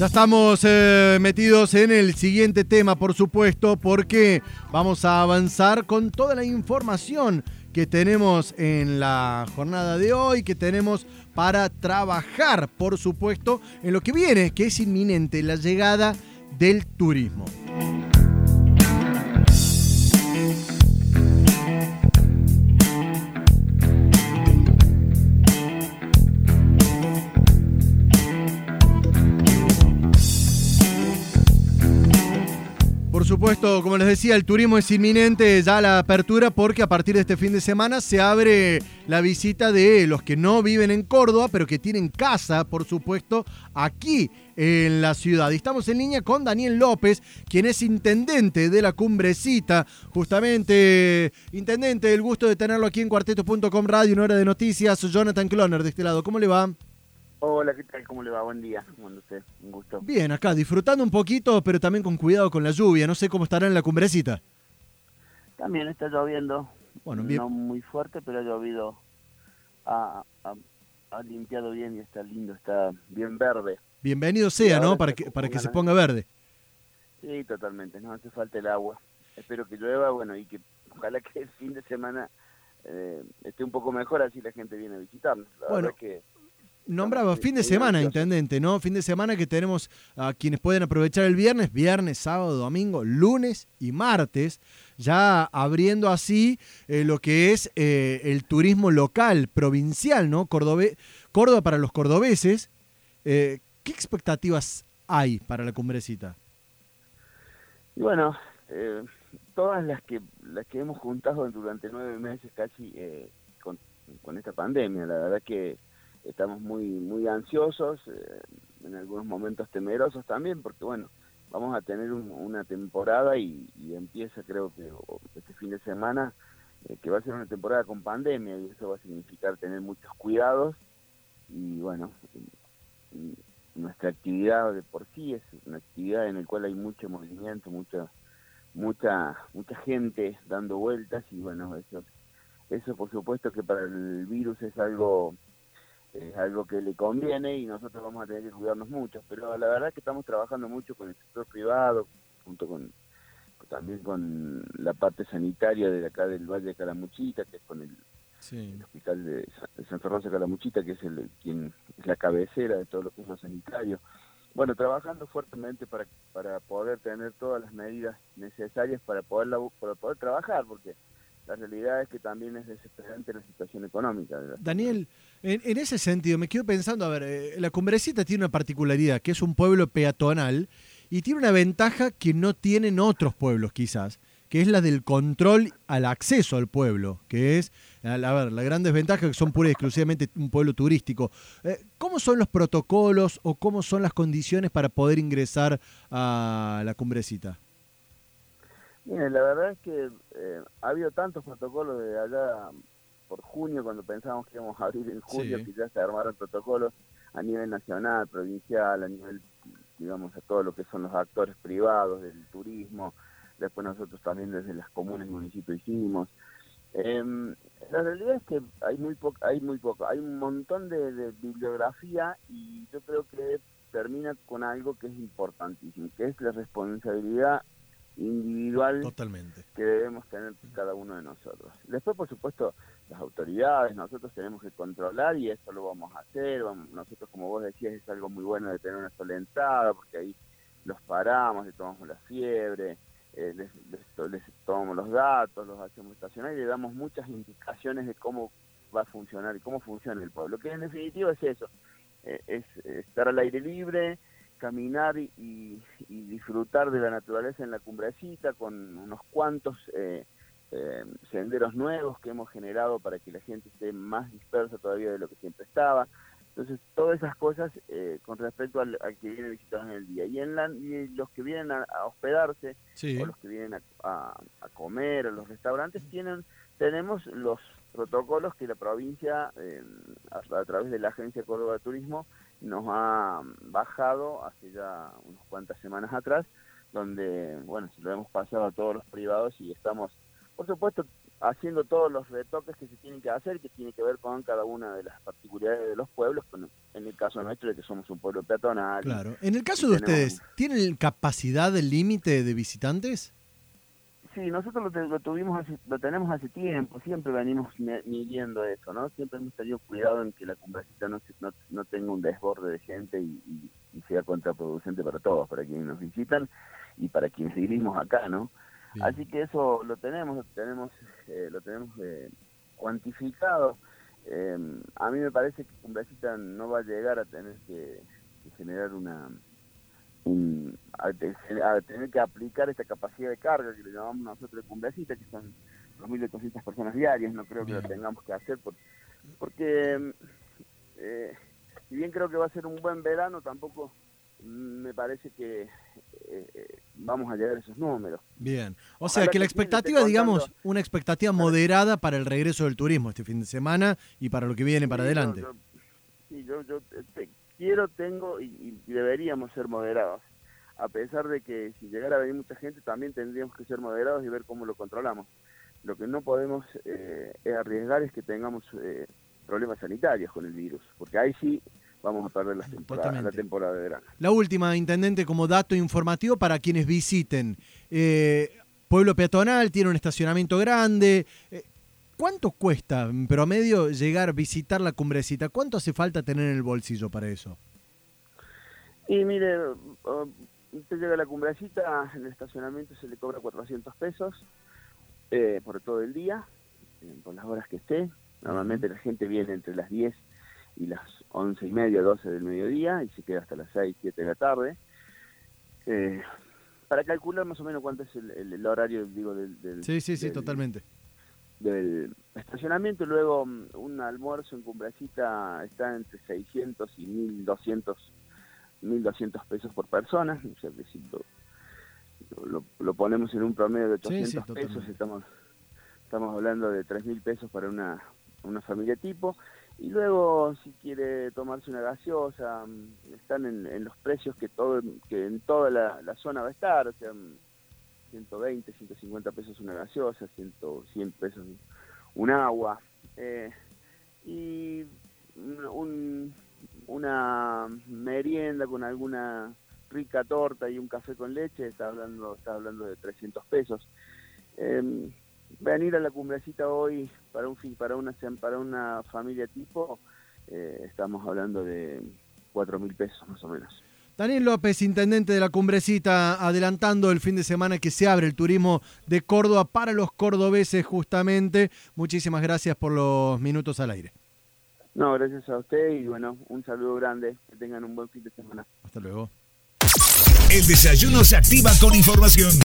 Ya estamos eh, metidos en el siguiente tema, por supuesto, porque vamos a avanzar con toda la información que tenemos en la jornada de hoy, que tenemos para trabajar, por supuesto, en lo que viene, que es inminente, la llegada del turismo. Supuesto, como les decía, el turismo es inminente ya la apertura porque a partir de este fin de semana se abre la visita de los que no viven en Córdoba, pero que tienen casa, por supuesto, aquí en la ciudad. Y estamos en línea con Daniel López, quien es intendente de la Cumbrecita. Justamente, intendente, el gusto de tenerlo aquí en cuarteto.com radio, una hora de noticias. Jonathan Cloner de este lado. ¿Cómo le va? Hola, ¿qué tal? ¿Cómo le va? Buen día. ¿Cómo anda usted? Un gusto. Bien, acá disfrutando un poquito, pero también con cuidado con la lluvia. No sé cómo estará en la cumbrecita. También está lloviendo. Bueno, bien. No muy fuerte, pero ha llovido. Ha, ha- ha limpiado bien y está lindo, está bien verde. Bienvenido sea, ¿no? Para que, para que se ponga verde. Sí, totalmente. No hace falta el agua. Espero que llueva, bueno, y que ojalá que el fin de semana eh, esté un poco mejor, así la gente viene a visitarnos. La Bueno, verdad que Nombraba fin de semana, intendente, ¿no? Fin de semana que tenemos a quienes pueden aprovechar el viernes, viernes, sábado, domingo, lunes y martes, ya abriendo así eh, lo que es eh, el turismo local, provincial, ¿no? Cordobe- Córdoba para los cordobeses. Eh, ¿Qué expectativas hay para la cumbrecita? Y bueno, eh, todas las que las que hemos juntado durante nueve meses casi eh, con, con esta pandemia, la verdad que estamos muy muy ansiosos, eh, en algunos momentos temerosos también, porque bueno, vamos a tener un- una temporada y, empieza creo que este fin de semana, eh, que va a ser una temporada con pandemia y eso va a significar tener muchos cuidados y bueno, nuestra actividad de por sí es una actividad en la cual hay mucho movimiento, mucha mucha mucha gente dando vueltas y bueno, eso eso por supuesto que para el virus es algo es algo que le conviene y nosotros vamos a tener que cuidarnos mucho, pero la verdad que estamos trabajando mucho con el sector privado, junto con también con la parte sanitaria de acá del Valle de Calamuchita, que es con el Sí. el hospital de Sa- de Santa Rosa de Calamuchita, que es el quien es la cabecera de todo lo que es lo sanitario. Bueno, trabajando fuertemente para, para poder tener todas las medidas necesarias para poder, para poder trabajar, porque la realidad es que también es desesperante la situación económica. Daniel, en, ese sentido, me quedo pensando, a ver, eh, la Cumbrecita tiene una particularidad, que es un pueblo peatonal y tiene una ventaja que no tienen otros pueblos quizás, que es la del control al acceso al pueblo, que es, a ver, la gran desventaja que son pura y exclusivamente un pueblo turístico. Eh, ¿Cómo son los protocolos o cómo son las condiciones para poder ingresar a la Cumbrecita? Mire, la verdad es que eh, ha habido tantos protocolos de allá por junio, cuando pensábamos que íbamos a abrir en junio, Sí. que ya se armaron protocolos a nivel nacional, provincial, a nivel, digamos, a todo lo que son los actores privados del turismo. Después nosotros también desde las comunas y municipios hicimos. Em, la realidad es que hay muy poco, hay muy poco, hay un montón de, de bibliografía y yo creo que termina con algo que es importantísimo, que es la responsabilidad individual Totalmente. que debemos tener cada uno de nosotros. Después, por supuesto, las autoridades, nosotros tenemos que controlar y eso lo vamos a hacer. Vamos- nosotros, como vos decías, es algo muy bueno de tener una sola entrada, porque ahí los paramos, les tomamos la fiebre, eh, les, les to- les tomamos los datos, los hacemos estacionar y le damos muchas indicaciones de cómo va a funcionar y cómo funciona el pueblo. Que en definitiva es eso, eh, es estar al aire libre, caminar y, y- disfrutar de la naturaleza en la cumbrecita con unos cuantos eh, eh, senderos nuevos que hemos generado para que la gente esté más dispersa todavía de lo que siempre estaba. Entonces, todas esas cosas eh, con respecto al, al que viene a visitarnos en el día. Y, en la, y los que vienen a, a hospedarse, Sí. o los que vienen a, a- a comer, a los restaurantes, tienen tenemos los protocolos que la provincia, eh, a, a través de la Agencia Córdoba de Turismo, nos ha bajado hace ya unas cuantas semanas atrás, donde, bueno, se lo hemos pasado a todos los privados y estamos, por supuesto, haciendo todos los retoques que se tienen que hacer, que tiene que ver con cada una de las particularidades de los pueblos, en el caso nuestro de que somos un pueblo peatonal. Claro. En el caso de ustedes, ¿tienen capacidad del límite de visitantes? Sí, nosotros lo, tuvimos lo tenemos hace tiempo, siempre venimos midiendo eso, ¿no? Siempre hemos tenido cuidado en que la cumbrecita no, no, tenga un desborde de gente y, sea contraproducente para todos, para quienes nos visitan y para quienes vivimos acá, ¿no? Así que eso lo tenemos, lo tenemos, eh, lo tenemos eh, cuantificado. Eh, a mí me parece que Cumbrecita no va a llegar a tener que generar una a, tener que aplicar esta capacidad de carga que le llamamos nosotros de cumbrecita, que son 2.800 personas diarias, no creo que lo tengamos que hacer porque eh, si bien creo que va a ser un buen verano, tampoco me parece que eh, vamos a llegar a esos números. Bien, o sea que la expectativa, digamos, una expectativa moderada para el regreso del turismo este fin de semana y para lo que viene para adelante. sí, yo, yo este, quiero, tengo y, deberíamos ser moderados. A pesar de que si llegara a venir mucha gente, también tendríamos que ser moderados y ver cómo lo controlamos. Lo que no podemos eh, arriesgar es que tengamos eh, problemas sanitarios con el virus, porque ahí sí vamos a perder la temporada, la temporada de verano. La última, Intendente, como dato informativo para quienes visiten. Eh, pueblo peatonal, tiene un estacionamiento grande. ¿Cuánto cuesta en promedio llegar a visitar la cumbrecita? ¿Cuánto hace falta tener en el bolsillo para eso? Y mire, usted llega a la cumbrecita, en el estacionamiento se le cobra 400 pesos eh, por todo el día, eh, por las horas que esté. Normalmente la gente viene entre las 10 y las 11 y media, 12 del mediodía y se queda hasta las 6, 7 de la tarde. Eh, para calcular más o menos cuánto es el, horario, digo, del... sí, sí, sí, totalmente del estacionamiento. Luego mm, un almuerzo en Cumbrecita está entre 600 y 1200, 1200 pesos por persona. O sea, lo, lo, ponemos en un promedio de 800 pesos. Estamos, estamos hablando de 3000 pesos para una, una familia tipo. Y luego, si quiere tomarse una gaseosa, mm, están en, los precios que todo que en toda la, la zona va a estar. O sea, mm, 120, 150 pesos una gaseosa, 100, 100 pesos un agua. Eh, y una merienda con alguna rica torta y un café con leche, está hablando, está hablando de 300 pesos. Em, venir a la cumbrecita hoy para un para una para una familia tipo, eh, estamos hablando de 4 mil pesos más o menos. Daniel López, intendente de la Cumbrecita, adelantando el fin de semana que se abre el turismo de Córdoba para los cordobeses justamente. Muchísimas gracias por los minutos al aire. No, gracias a usted y bueno, un saludo grande. Que tengan un buen fin de semana. Hasta luego. El desayuno se activa con información.